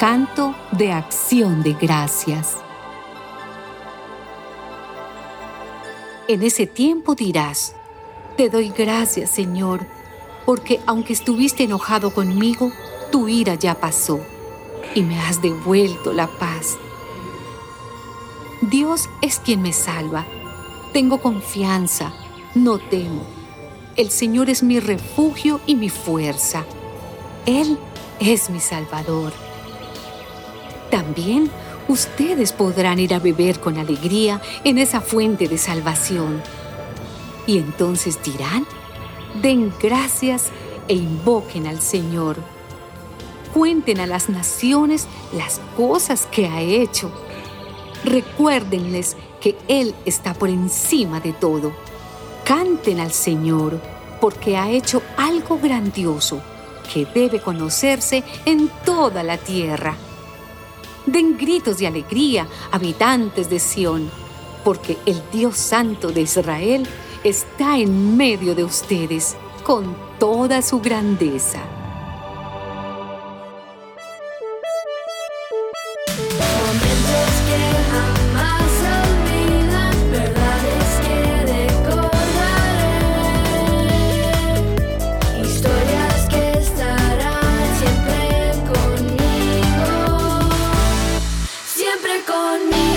canto de acción de gracias. En ese tiempo dirás, te doy gracias Señor, porque aunque estuviste enojado conmigo, tu ira ya pasó y me has devuelto la paz. Dios es quien me salva tengo confianza, no temo. El Señor es mi refugio y mi fuerza. Él es mi Salvador. También ustedes podrán ir a beber con alegría en esa fuente de salvación. Y entonces dirán, den gracias e invoquen al Señor. Cuenten a las naciones las cosas que ha hecho. Recuérdenles que Él está por encima de todo. Canten al Señor porque ha hecho algo grandioso que debe conocerse en toda la tierra. Den gritos de alegría, habitantes de Sión, porque el Dios Santo de Israel está en medio de ustedes con toda su grandeza. conmigo.